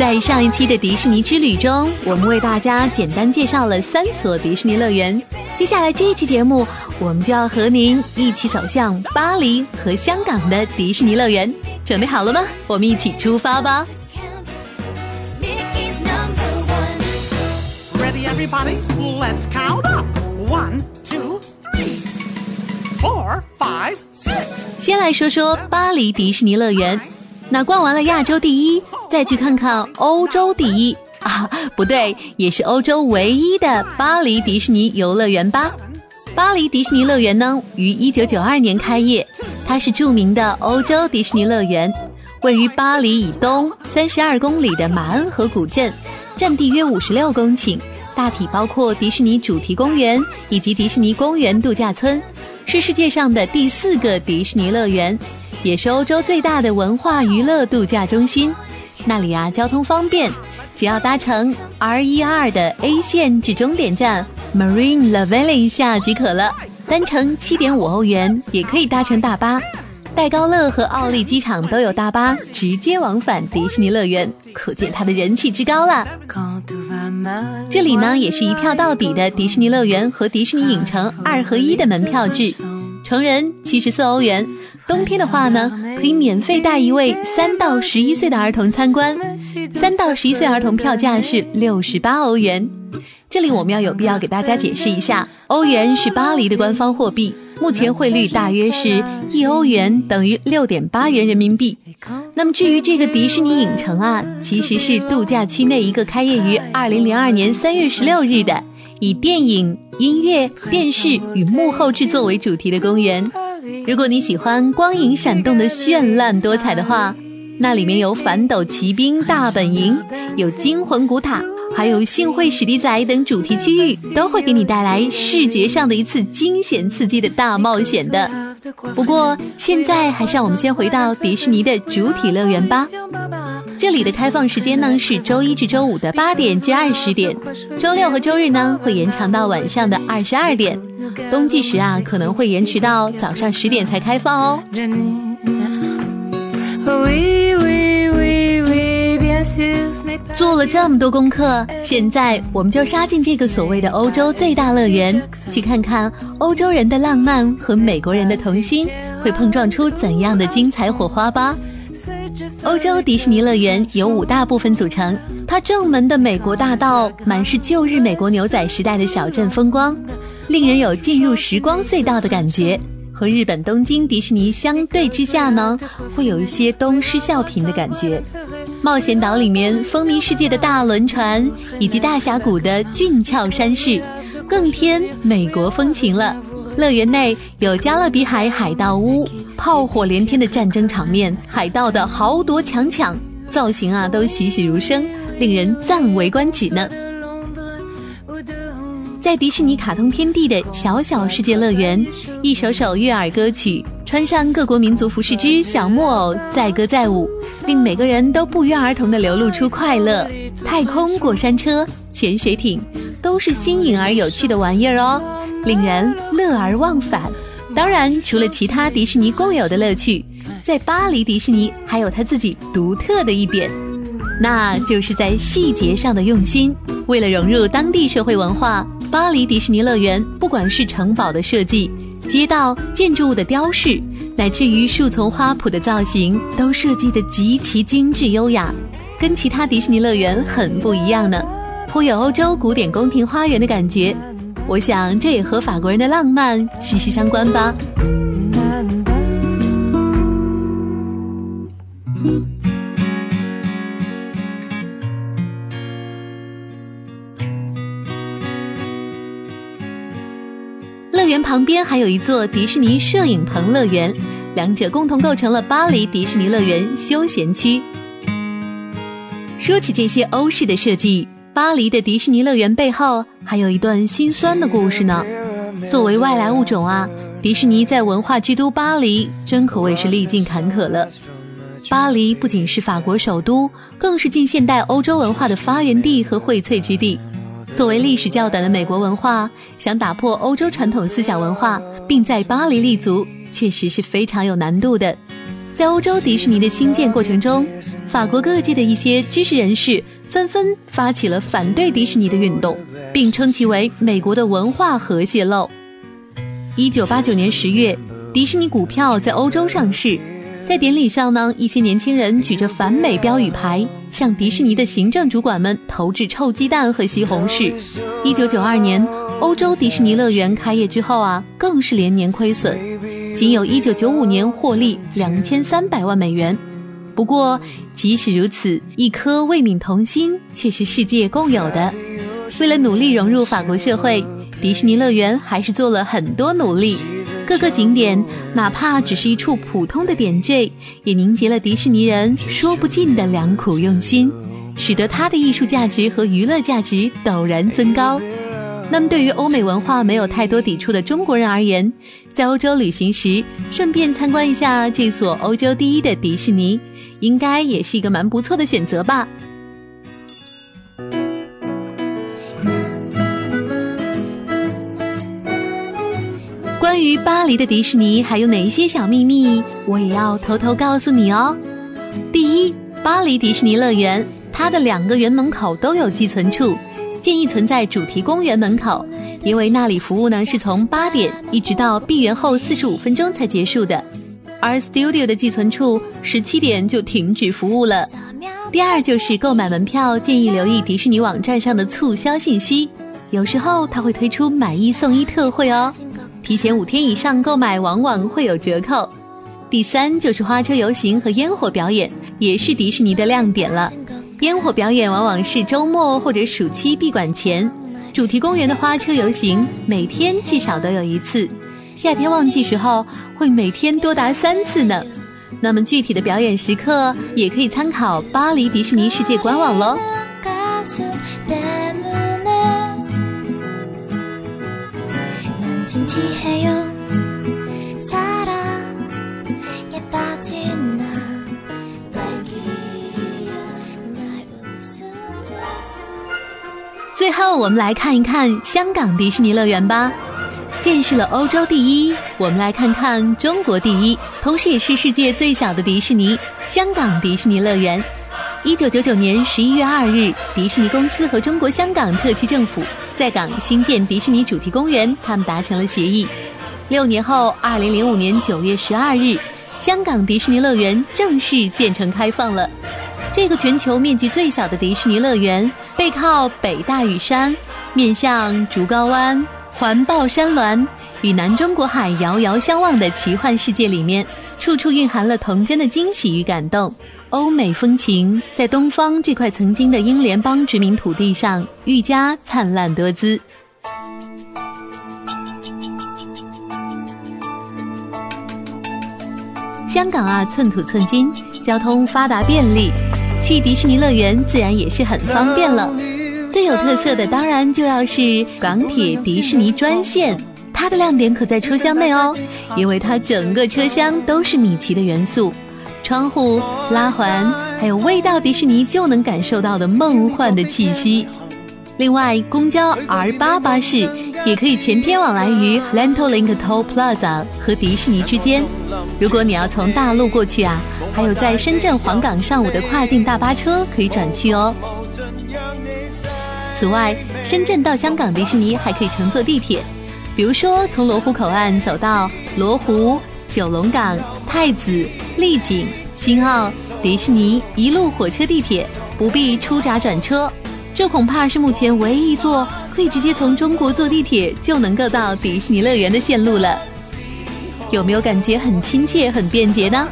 在上一期的迪士尼之旅中，我们为大家简单介绍了三所迪士尼乐园。接下来这一期节目，我们就要和您一起走向巴黎和香港的迪士尼乐园。准备好了吗？我们一起出发吧！Ready, everybody? Let's count up. One, two, three, four, five, six. 先来说说巴黎迪士尼乐园。那逛完了亚洲第一。再去看看欧洲第一啊，不对，也是欧洲唯一的巴黎迪士尼游乐园吧。巴黎迪士尼乐园呢，于一九九二年开业，它是著名的欧洲迪士尼乐园，位于巴黎以东三十二公里的马恩河古镇，占地约五十六公顷，大体包括迪士尼主题公园以及迪士尼公园度假村，是世界上的第四个迪士尼乐园，也是欧洲最大的文化娱乐度假中心。那里啊，交通方便，只要搭乘 R 一 R 的 A 线至终点站 Marine La Valley 下即可了。单程七点五欧元，也可以搭乘大巴。戴高乐和奥利机场都有大巴直接往返迪士尼乐园，可见它的人气之高了。这里呢，也是一票到底的迪士尼乐园和迪士尼影城二合一的门票制。成人七十四欧元，冬天的话呢，可以免费带一位三到十一岁的儿童参观。三到十一岁儿童票价是六十八欧元。这里我们要有必要给大家解释一下，欧元是巴黎的官方货币，目前汇率大约是一欧元等于六点八元人民币。那么至于这个迪士尼影城啊，其实是度假区内一个开业于二零零二年三月十六日的。以电影、音乐、电视与幕后制作为主题的公园。如果你喜欢光影闪动的绚烂多彩的话，那里面有反斗奇兵大本营，有惊魂古塔，还有幸会史迪仔等主题区域，都会给你带来视觉上的一次惊险刺激的大冒险的。不过现在还是让我们先回到迪士尼的主体乐园吧。这里的开放时间呢是周一至周五的八点至二十点，周六和周日呢会延长到晚上的二十二点，冬季时啊可能会延迟到早上十点才开放哦。做了这么多功课，现在我们就杀进这个所谓的欧洲最大乐园，去看看欧洲人的浪漫和美国人的童心会碰撞出怎样的精彩火花吧。欧洲迪士尼乐园由五大部分组成，它正门的美国大道满是旧日美国牛仔时代的小镇风光，令人有进入时光隧道的感觉。和日本东京迪士尼相对之下呢，会有一些东施效颦的感觉。冒险岛里面风靡世界的大轮船，以及大峡谷的俊俏山势，更添美国风情了。乐园内有加勒比海海盗屋，炮火连天的战争场面，海盗的豪夺强抢，造型啊都栩栩如生，令人赞为观止呢。在迪士尼卡通天地的小小世界乐园，一首首悦耳歌曲，穿上各国民族服饰之小木偶载歌载舞，令每个人都不约而同地流露出快乐。太空过山车、潜水艇，都是新颖而有趣的玩意儿哦。令人乐而忘返。当然，除了其他迪士尼共有的乐趣，在巴黎迪士尼还有它自己独特的一点，那就是在细节上的用心。为了融入当地社会文化，巴黎迪士尼乐园不管是城堡的设计、街道建筑物的雕饰，乃至于树丛花圃的造型，都设计得极其精致优雅，跟其他迪士尼乐园很不一样呢，颇有欧洲古典宫廷花园的感觉。我想，这也和法国人的浪漫息息相关吧。乐园旁边还有一座迪士尼摄影棚乐园，两者共同构成了巴黎迪士尼乐园休闲区。说起这些欧式的设计。巴黎的迪士尼乐园背后还有一段心酸的故事呢。作为外来物种啊，迪士尼在文化之都巴黎真可谓是历尽坎坷了。巴黎不仅是法国首都，更是近现代欧洲文化的发源地和荟萃之地。作为历史较短的美国文化，想打破欧洲传统思想文化，并在巴黎立足，确实是非常有难度的。在欧洲迪士尼的新建过程中，法国各界的一些知识人士纷纷发起了反对迪士尼的运动，并称其为美国的文化核泄漏。一九八九年十月，迪士尼股票在欧洲上市，在典礼上呢，一些年轻人举着反美标语牌，向迪士尼的行政主管们投掷臭鸡蛋和西红柿。一九九二年，欧洲迪士尼乐园开业之后啊，更是连年亏损。仅有一九九五年获利两千三百万美元。不过，即使如此，一颗未泯童心却是世界共有的。为了努力融入法国社会，迪士尼乐园还是做了很多努力。各个景点，哪怕只是一处普通的点缀，也凝结了迪士尼人说不尽的良苦用心，使得它的艺术价值和娱乐价值陡然增高。那么，对于欧美文化没有太多抵触的中国人而言，在欧洲旅行时，顺便参观一下这所欧洲第一的迪士尼，应该也是一个蛮不错的选择吧。关于巴黎的迪士尼还有哪一些小秘密，我也要偷偷告诉你哦。第一，巴黎迪士尼乐园，它的两个园门口都有寄存处。建议存在主题公园门口，因为那里服务呢是从八点一直到闭园后四十五分钟才结束的，而 Studio 的寄存处十七点就停止服务了。第二就是购买门票，建议留意迪士尼网站上的促销信息，有时候它会推出买一送一特惠哦，提前五天以上购买往往会有折扣。第三就是花车游行和烟火表演，也是迪士尼的亮点了。烟火表演往往是周末或者暑期闭馆前，主题公园的花车游行每天至少都有一次，夏天旺季时候会每天多达三次呢。那么具体的表演时刻也可以参考巴黎迪士尼世界官网喽。最后，我们来看一看香港迪士尼乐园吧。见识了欧洲第一，我们来看看中国第一，同时也是世界最小的迪士尼——香港迪士尼乐园。一九九九年十一月二日，迪士尼公司和中国香港特区政府在港新建迪士尼主题公园，他们达成了协议。六年后，二零零五年九月十二日，香港迪士尼乐园正式建成开放了。这个全球面积最小的迪士尼乐园。背靠北大屿山，面向竹篙湾，环抱山峦，与南中国海遥遥相望的奇幻世界里面，处处蕴含了童真的惊喜与感动。欧美风情在东方这块曾经的英联邦殖民土地上愈加灿烂多姿。香港啊，寸土寸金，交通发达便利。去迪士尼乐园自然也是很方便了。最有特色的当然就要是港铁迪士尼专线，它的亮点可在车厢内哦，因为它整个车厢都是米奇的元素，窗户、拉环，还有未到迪士尼就能感受到的梦幻的气息。另外，公交 R 八巴士也可以全天往来于 Lentolink Toll Plaza 和迪士尼之间。如果你要从大陆过去啊。还有在深圳黄岗上午的跨境大巴车可以转去哦。此外，深圳到香港迪士尼还可以乘坐地铁，比如说从罗湖口岸走到罗湖、九龙港、太子、丽景、新奥、迪士尼，一路火车地铁，不必出闸转车。这恐怕是目前唯一一座可以直接从中国坐地铁就能够到迪士尼乐园的线路了。有没有感觉很亲切、很便捷呢？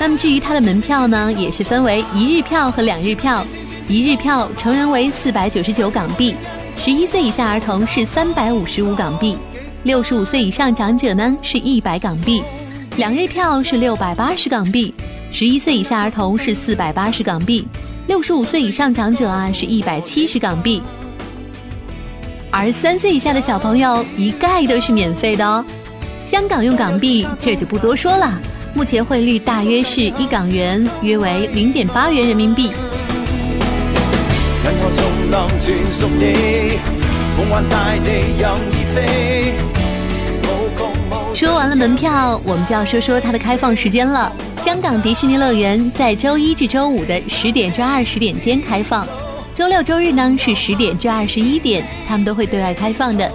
那么至于它的门票呢，也是分为一日票和两日票。一日票成人为四百九十九港币，十一岁以下儿童是三百五十五港币，六十五岁以上长者呢是一百港币。两日票是六百八十港币，十一岁以下儿童是四百八十港币，六十五岁以上长者啊是一百七十港币。而三岁以下的小朋友一概都是免费的哦。香港用港币，这就不多说了。目前汇率大约是一港元，约为零点八元人民币。说完了门票，我们就要说说它的开放时间了。香港迪士尼乐园在周一至周五的十点至二十点间开放，周六周日呢是十点至二十一点，他们都会对外开放的。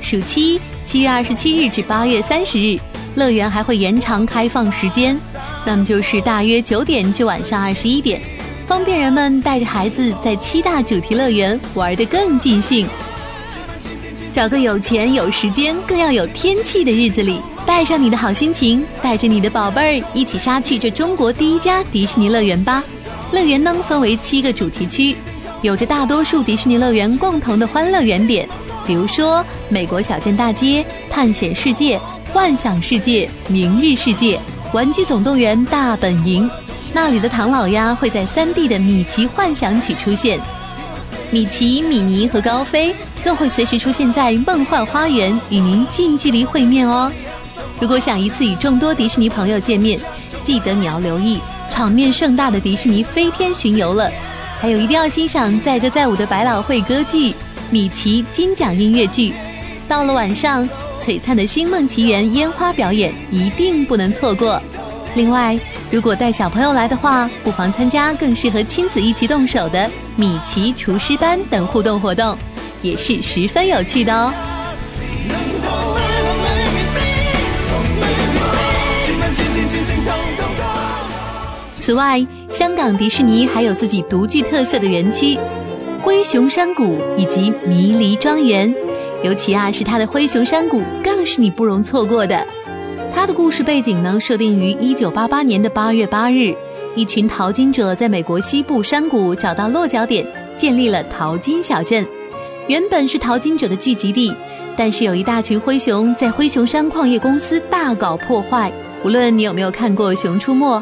暑期七月二十七日至八月三十日，乐园还会延长开放时间，那么就是大约九点至晚上二十一点，方便人们带着孩子在七大主题乐园玩得更尽兴。找个有钱有时间更要有天气的日子里，带上你的好心情，带着你的宝贝儿一起杀去这中国第一家迪士尼乐园吧！乐园呢分为七个主题区，有着大多数迪士尼乐园共同的欢乐原点，比如说美国小镇大街、探险世界、幻想世界、明日世界、玩具总动员大本营。那里的唐老鸭会在 3D 的米奇幻想曲出现，米奇、米妮和高飞。更会随时出现在梦幻花园，与您近距离会面哦。如果想一次与众多迪士尼朋友见面，记得你要留意场面盛大的迪士尼飞天巡游了。还有一定要欣赏载歌载舞的百老汇歌剧、米奇金奖音乐剧。到了晚上，璀璨的星梦奇缘烟花表演一定不能错过。另外，如果带小朋友来的话，不妨参加更适合亲子一起动手的米奇厨师班等互动活动。也是十分有趣的哦。此外，香港迪士尼还有自己独具特色的园区——灰熊山谷以及迷离庄园。尤其啊，是它的灰熊山谷，更是你不容错过的。它的故事背景呢，设定于一九八八年的八月八日，一群淘金者在美国西部山谷找到落脚点，建立了淘金小镇。原本是淘金者的聚集地，但是有一大群灰熊在灰熊山矿业公司大搞破坏。无论你有没有看过《熊出没》，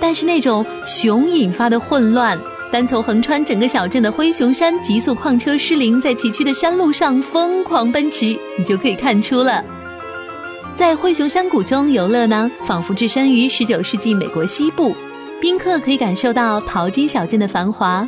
但是那种熊引发的混乱，单从横穿整个小镇的灰熊山极速矿车失灵，在崎岖的山路上疯狂奔驰，你就可以看出了。在灰熊山谷中游乐呢，仿佛置身于十九世纪美国西部，宾客可以感受到淘金小镇的繁华。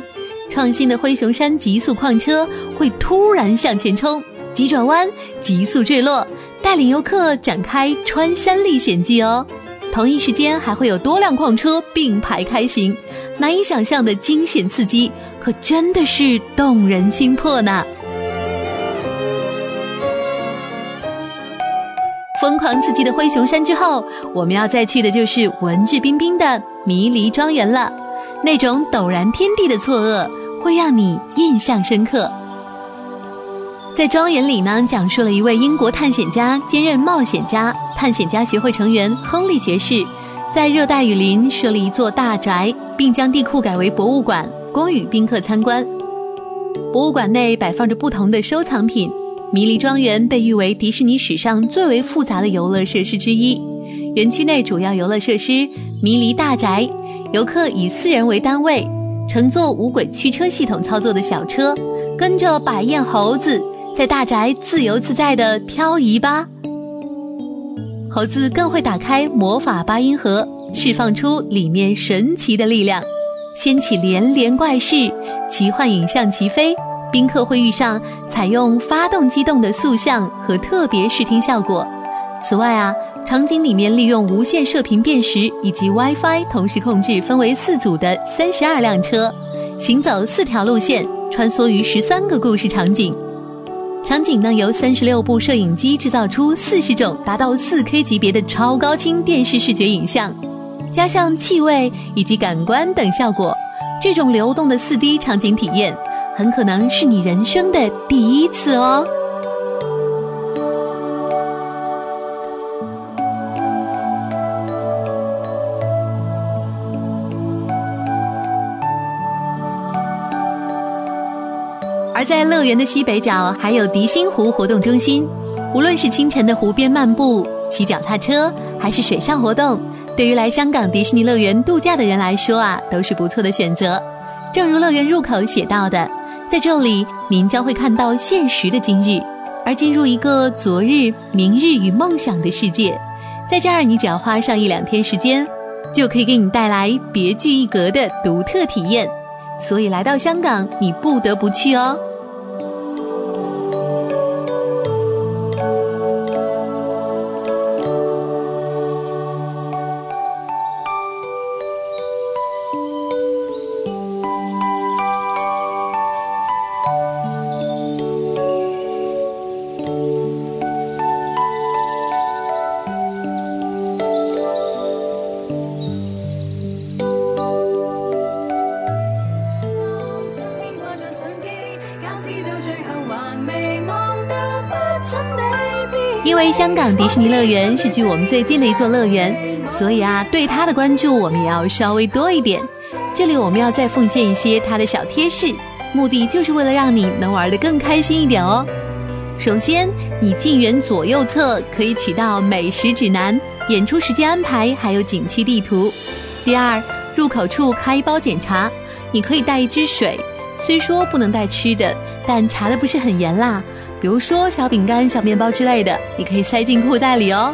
创新的灰熊山极速矿车会突然向前冲，急转弯，急速坠落，带领游客展开穿山历险记哦。同一时间还会有多辆矿车并排开行，难以想象的惊险刺激，可真的是动人心魄呢。疯狂刺激的灰熊山之后，我们要再去的就是文质彬彬的迷离庄园了。那种陡然天地的错愕，会让你印象深刻。在庄园里呢，讲述了一位英国探险家兼任冒险家、探险家协会成员亨利爵士，在热带雨林设立一座大宅，并将地库改为博物馆，供予宾客参观。博物馆内摆放着不同的收藏品。迷离庄园被誉为迪士尼史上最为复杂的游乐设施之一。园区内主要游乐设施迷离大宅。游客以四人为单位，乘坐无轨驱车系统操作的小车，跟着百燕猴子在大宅自由自在地漂移吧。猴子更会打开魔法八音盒，释放出里面神奇的力量，掀起连连怪事，奇幻影像齐飞。宾客会遇上采用发动机动的塑像和特别视听效果。此外啊。场景里面利用无线射频辨识以及 WiFi 同时控制，分为四组的三十二辆车，行走四条路线，穿梭于十三个故事场景。场景呢由三十六部摄影机制造出四十种达到四 K 级别的超高清电视视觉影像，加上气味以及感官等效果，这种流动的四 D 场景体验，很可能是你人生的第一次哦。而在乐园的西北角，还有迪星湖活动中心。无论是清晨的湖边漫步、骑脚踏车，还是水上活动，对于来香港迪士尼乐园度假的人来说啊，都是不错的选择。正如乐园入口写到的，在这里您将会看到现实的今日，而进入一个昨日、明日与梦想的世界。在这儿，你只要花上一两天时间，就可以给你带来别具一格的独特体验。所以来到香港，你不得不去哦。因为香港迪士尼乐园是距我们最近的一座乐园，所以啊，对它的关注我们也要稍微多一点。这里我们要再奉献一些它的小贴士，目的就是为了让你能玩得更开心一点哦。首先，你进园左右侧可以取到美食指南、演出时间安排，还有景区地图。第二，入口处开包检查，你可以带一支水，虽说不能带吃的，但查的不是很严啦。比如说小饼干、小面包之类的，你可以塞进裤袋里哦。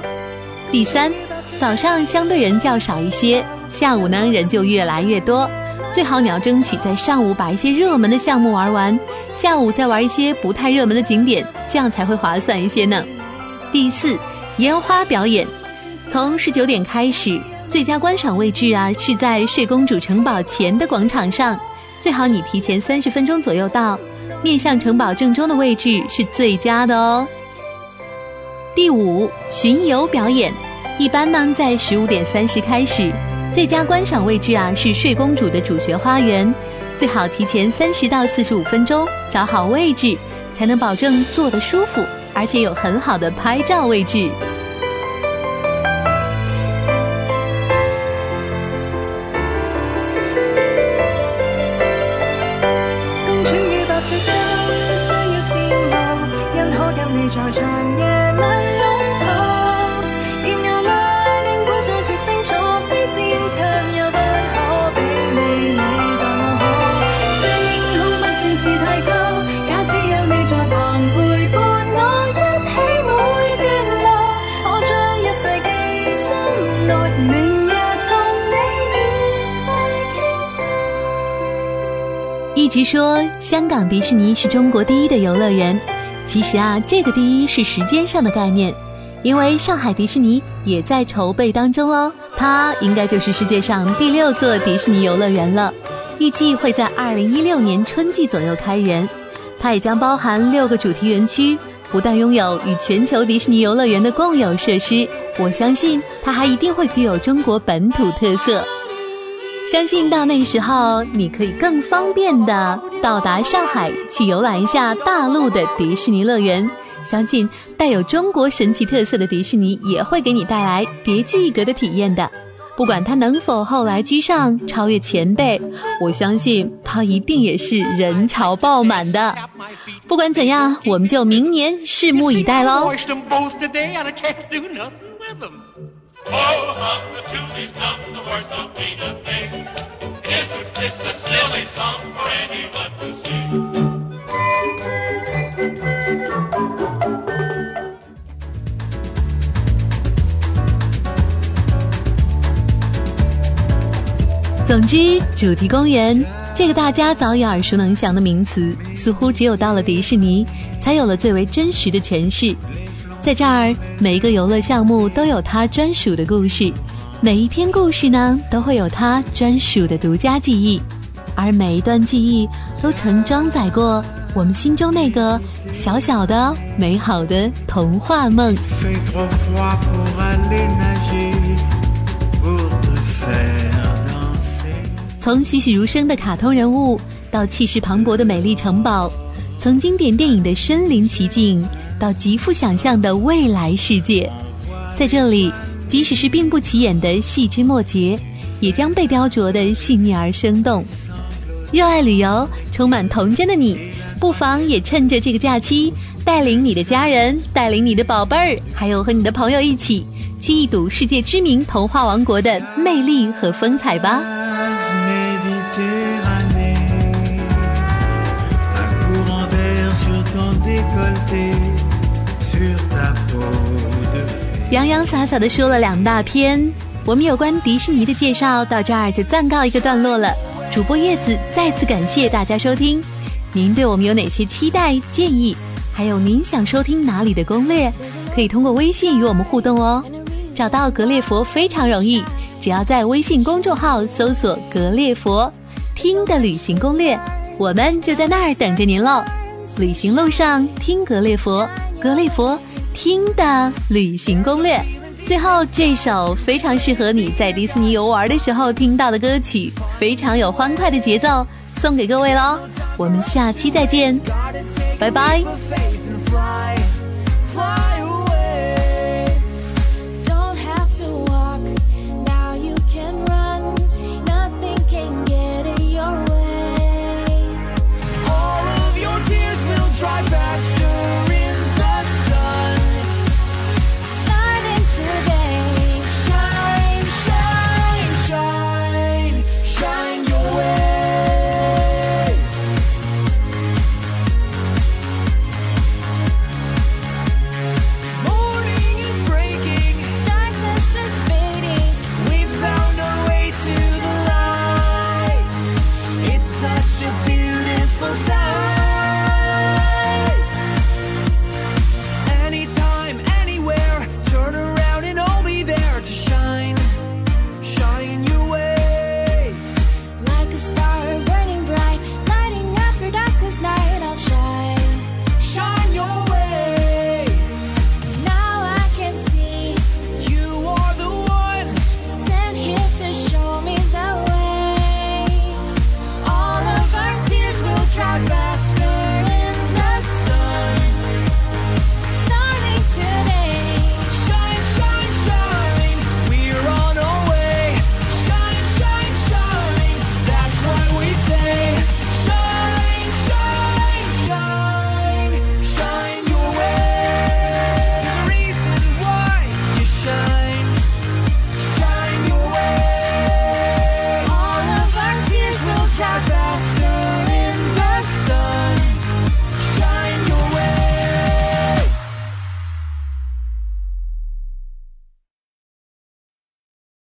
第三，早上相对人较少一些，下午呢人就越来越多。最好你要争取在上午把一些热门的项目玩完，下午再玩一些不太热门的景点，这样才会划算一些呢。第四，烟花表演，从十九点开始，最佳观赏位置啊是在睡公主城堡前的广场上，最好你提前三十分钟左右到。面向城堡正中的位置是最佳的哦。第五，巡游表演，一般呢在十五点三十开始，最佳观赏位置啊是睡公主的主角花园，最好提前三十到四十五分钟找好位置，才能保证坐得舒服，而且有很好的拍照位置。据说香港迪士尼是中国第一的游乐园，其实啊，这个第一是时间上的概念，因为上海迪士尼也在筹备当中哦，它应该就是世界上第六座迪士尼游乐园了，预计会在二零一六年春季左右开园，它也将包含六个主题园区，不但拥有与全球迪士尼游乐园的共有设施，我相信它还一定会具有中国本土特色。相信到那时候，你可以更方便的到达上海，去游览一下大陆的迪士尼乐园。相信带有中国神奇特色的迪士尼也会给你带来别具一格的体验的。不管它能否后来居上，超越前辈，我相信它一定也是人潮爆满的。不管怎样，我们就明年拭目以待喽。总之，主题公园这个大家早已耳熟能详的名词，似乎只有到了迪士尼，才有了最为真实的诠释。在这儿，每一个游乐项目都有它专属的故事，每一篇故事呢，都会有它专属的独家记忆，而每一段记忆都曾装载过我们心中那个小小的、美好的童话梦。从栩栩如生的卡通人物，到气势磅礴的美丽城堡，从经典电影的身临其境。到极富想象的未来世界，在这里，即使是并不起眼的细枝末节，也将被雕琢的细腻而生动。热爱旅游、充满童真的你，不妨也趁着这个假期，带领你的家人，带领你的宝贝儿，还有和你的朋友一起，去一睹世界知名童话王国的魅力和风采吧。洋洋洒洒的说了两大篇，我们有关迪士尼的介绍到这儿就暂告一个段落了。主播叶子再次感谢大家收听。您对我们有哪些期待建议？还有您想收听哪里的攻略？可以通过微信与我们互动哦。找到格列佛非常容易，只要在微信公众号搜索“格列佛听的旅行攻略”，我们就在那儿等着您喽。旅行路上听格列佛，格列佛听的旅行攻略。最后这首非常适合你在迪士尼游玩的时候听到的歌曲，非常有欢快的节奏，送给各位喽。我们下期再见，拜拜。